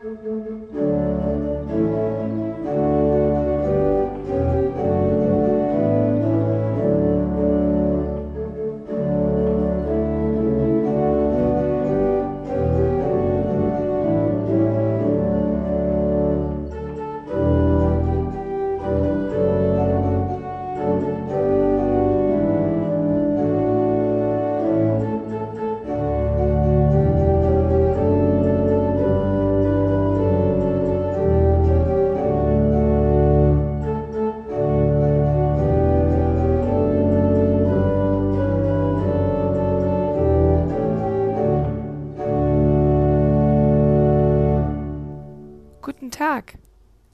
Tag.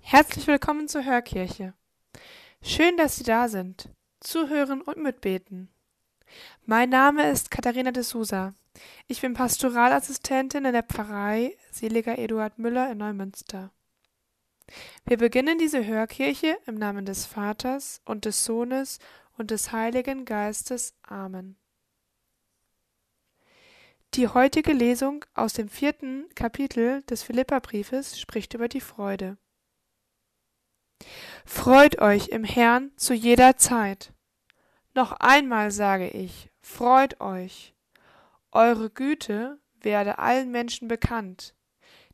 Herzlich willkommen zur Hörkirche. Schön, dass Sie da sind, zuhören und mitbeten. Mein Name ist Katharina de Sousa. Ich bin Pastoralassistentin in der Pfarrei Seliger Eduard Müller in Neumünster. Wir beginnen diese Hörkirche im Namen des Vaters und des Sohnes und des Heiligen Geistes. Amen. Die heutige Lesung aus dem vierten Kapitel des Philipperbriefes spricht über die Freude. Freut euch im Herrn zu jeder Zeit. Noch einmal sage ich, freut euch. Eure Güte werde allen Menschen bekannt.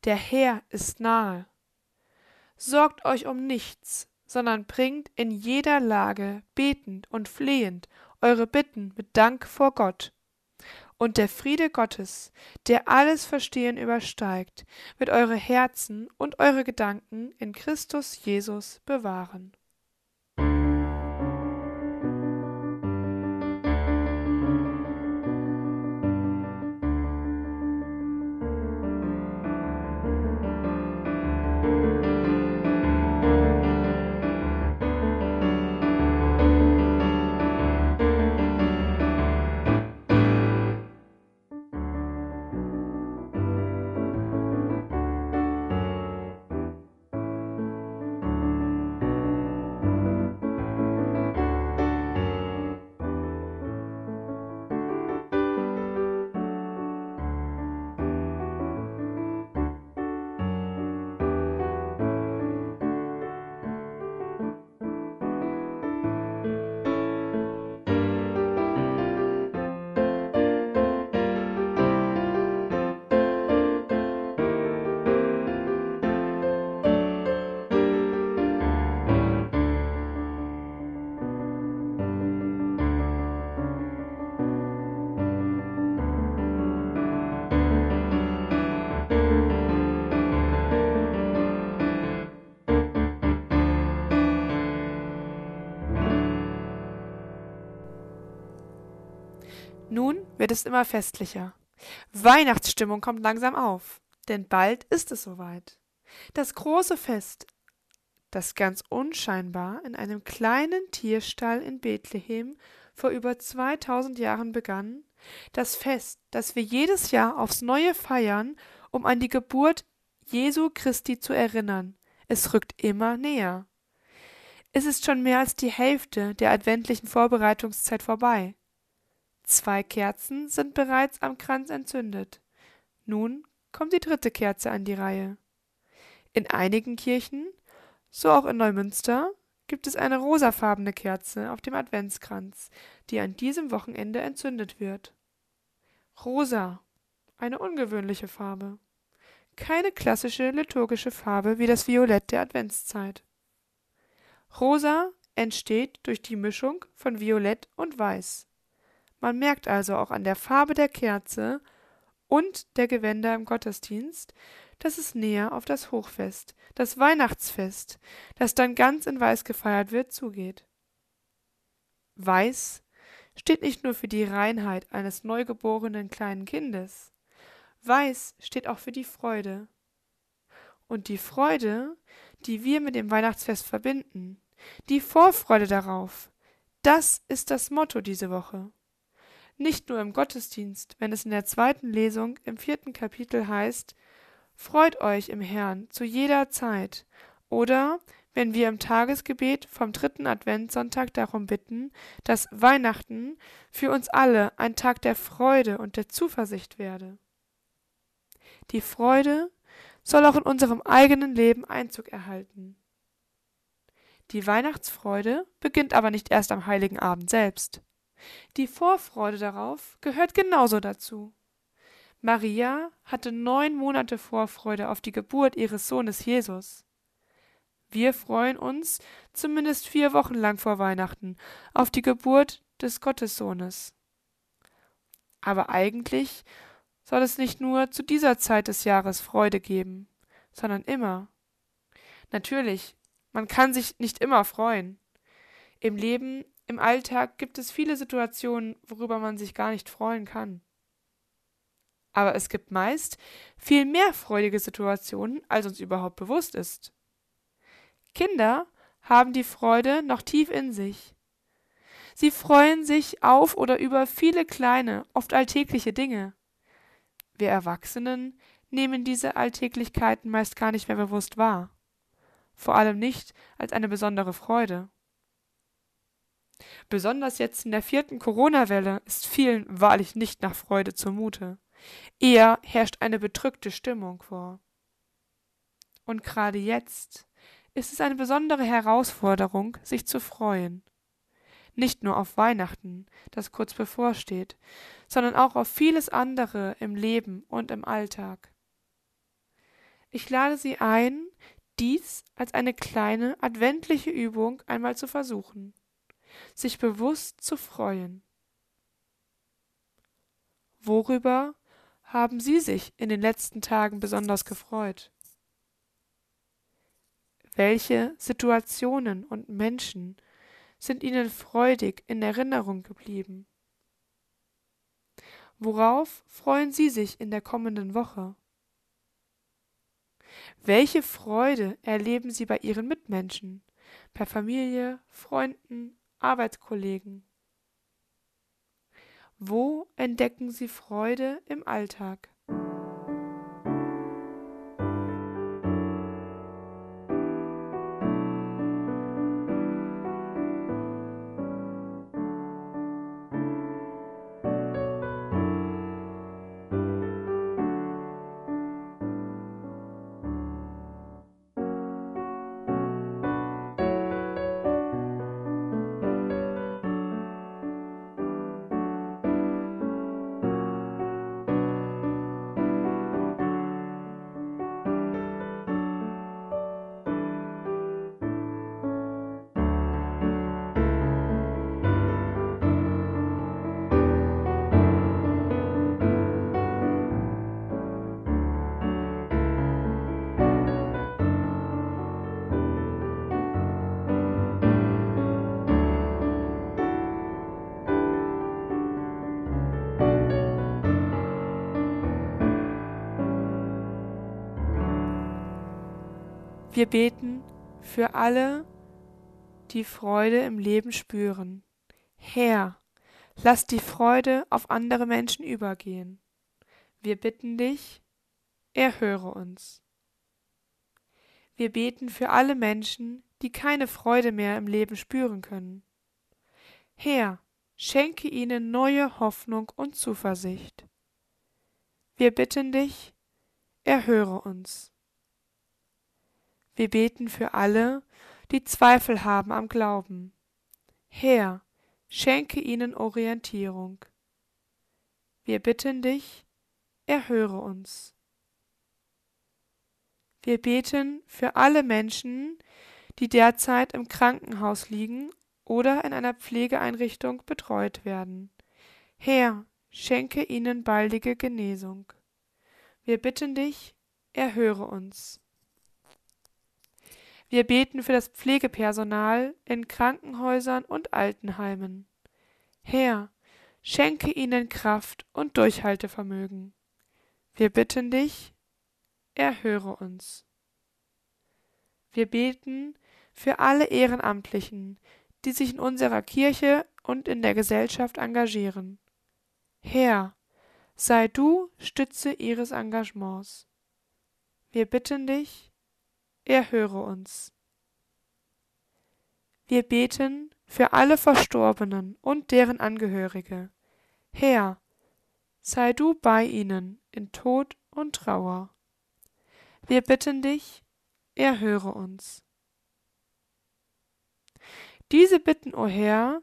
Der Herr ist nahe. Sorgt euch um nichts, sondern bringt in jeder Lage betend und flehend eure Bitten mit Dank vor Gott und der Friede Gottes, der alles Verstehen übersteigt, wird eure Herzen und eure Gedanken in Christus Jesus bewahren. Wird es immer festlicher. Weihnachtsstimmung kommt langsam auf, denn bald ist es soweit. Das große Fest, das ganz unscheinbar in einem kleinen Tierstall in Bethlehem vor über 2000 Jahren begann, das Fest, das wir jedes Jahr aufs Neue feiern, um an die Geburt Jesu Christi zu erinnern, es rückt immer näher. Es ist schon mehr als die Hälfte der adventlichen Vorbereitungszeit vorbei. Zwei Kerzen sind bereits am Kranz entzündet. Nun kommt die dritte Kerze an die Reihe. In einigen Kirchen, so auch in Neumünster, gibt es eine rosafarbene Kerze auf dem Adventskranz, die an diesem Wochenende entzündet wird. Rosa, eine ungewöhnliche Farbe. Keine klassische liturgische Farbe wie das Violett der Adventszeit. Rosa entsteht durch die Mischung von Violett und Weiß. Man merkt also auch an der Farbe der Kerze und der Gewänder im Gottesdienst, dass es näher auf das Hochfest, das Weihnachtsfest, das dann ganz in Weiß gefeiert wird, zugeht. Weiß steht nicht nur für die Reinheit eines neugeborenen kleinen Kindes. Weiß steht auch für die Freude. Und die Freude, die wir mit dem Weihnachtsfest verbinden, die Vorfreude darauf, das ist das Motto diese Woche nicht nur im Gottesdienst, wenn es in der zweiten Lesung im vierten Kapitel heißt, Freut euch im Herrn zu jeder Zeit, oder wenn wir im Tagesgebet vom dritten Adventssonntag darum bitten, dass Weihnachten für uns alle ein Tag der Freude und der Zuversicht werde. Die Freude soll auch in unserem eigenen Leben Einzug erhalten. Die Weihnachtsfreude beginnt aber nicht erst am heiligen Abend selbst. Die Vorfreude darauf gehört genauso dazu. Maria hatte neun Monate Vorfreude auf die Geburt ihres Sohnes Jesus. Wir freuen uns zumindest vier Wochen lang vor Weihnachten auf die Geburt des Gottessohnes. Aber eigentlich soll es nicht nur zu dieser Zeit des Jahres Freude geben, sondern immer. Natürlich, man kann sich nicht immer freuen. Im Leben, im Alltag gibt es viele Situationen, worüber man sich gar nicht freuen kann. Aber es gibt meist viel mehr freudige Situationen, als uns überhaupt bewusst ist. Kinder haben die Freude noch tief in sich. Sie freuen sich auf oder über viele kleine, oft alltägliche Dinge. Wir Erwachsenen nehmen diese Alltäglichkeiten meist gar nicht mehr bewusst wahr vor allem nicht als eine besondere Freude. Besonders jetzt in der vierten Corona-Welle ist vielen wahrlich nicht nach Freude zumute. Eher herrscht eine bedrückte Stimmung vor. Und gerade jetzt ist es eine besondere Herausforderung, sich zu freuen. Nicht nur auf Weihnachten, das kurz bevorsteht, sondern auch auf vieles andere im Leben und im Alltag. Ich lade Sie ein, dies als eine kleine adventliche Übung einmal zu versuchen, sich bewusst zu freuen. Worüber haben Sie sich in den letzten Tagen besonders gefreut? Welche Situationen und Menschen sind Ihnen freudig in Erinnerung geblieben? Worauf freuen Sie sich in der kommenden Woche? Welche Freude erleben Sie bei Ihren Mitmenschen, bei Familie, Freunden, Arbeitskollegen? Wo entdecken Sie Freude im Alltag? Wir beten für alle, die Freude im Leben spüren. Herr, lass die Freude auf andere Menschen übergehen. Wir bitten dich, erhöre uns. Wir beten für alle Menschen, die keine Freude mehr im Leben spüren können. Herr, schenke ihnen neue Hoffnung und Zuversicht. Wir bitten dich, erhöre uns. Wir beten für alle, die Zweifel haben am Glauben. Herr, schenke ihnen Orientierung. Wir bitten dich, erhöre uns. Wir beten für alle Menschen, die derzeit im Krankenhaus liegen oder in einer Pflegeeinrichtung betreut werden. Herr, schenke ihnen baldige Genesung. Wir bitten dich, erhöre uns. Wir beten für das Pflegepersonal in Krankenhäusern und Altenheimen. Herr, schenke ihnen Kraft und Durchhaltevermögen. Wir bitten dich, erhöre uns. Wir beten für alle Ehrenamtlichen, die sich in unserer Kirche und in der Gesellschaft engagieren. Herr, sei du Stütze ihres Engagements. Wir bitten dich, erhöre uns. Wir beten für alle Verstorbenen und deren Angehörige. Herr, sei du bei ihnen in Tod und Trauer. Wir bitten dich, erhöre uns. Diese Bitten, o oh Herr,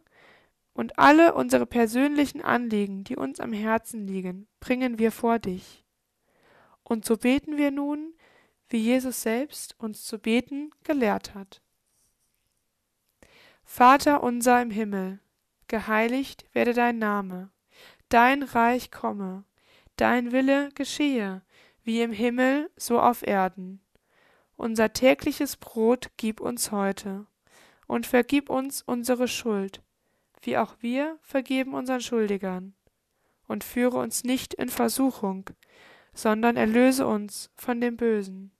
und alle unsere persönlichen Anliegen, die uns am Herzen liegen, bringen wir vor dich. Und so beten wir nun, wie Jesus selbst uns zu beten gelehrt hat. Vater unser im Himmel, geheiligt werde dein Name, dein Reich komme, dein Wille geschehe, wie im Himmel so auf Erden. Unser tägliches Brot gib uns heute, und vergib uns unsere Schuld, wie auch wir vergeben unseren Schuldigern. Und führe uns nicht in Versuchung, sondern erlöse uns von dem Bösen.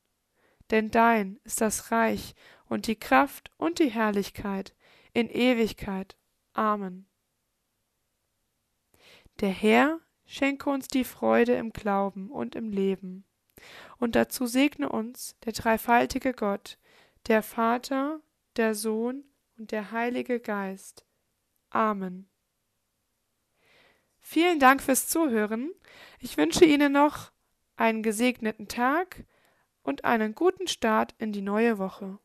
Denn dein ist das Reich und die Kraft und die Herrlichkeit in Ewigkeit. Amen. Der Herr schenke uns die Freude im Glauben und im Leben. Und dazu segne uns der dreifaltige Gott, der Vater, der Sohn und der Heilige Geist. Amen. Vielen Dank fürs Zuhören. Ich wünsche Ihnen noch einen gesegneten Tag und einen guten Start in die neue Woche.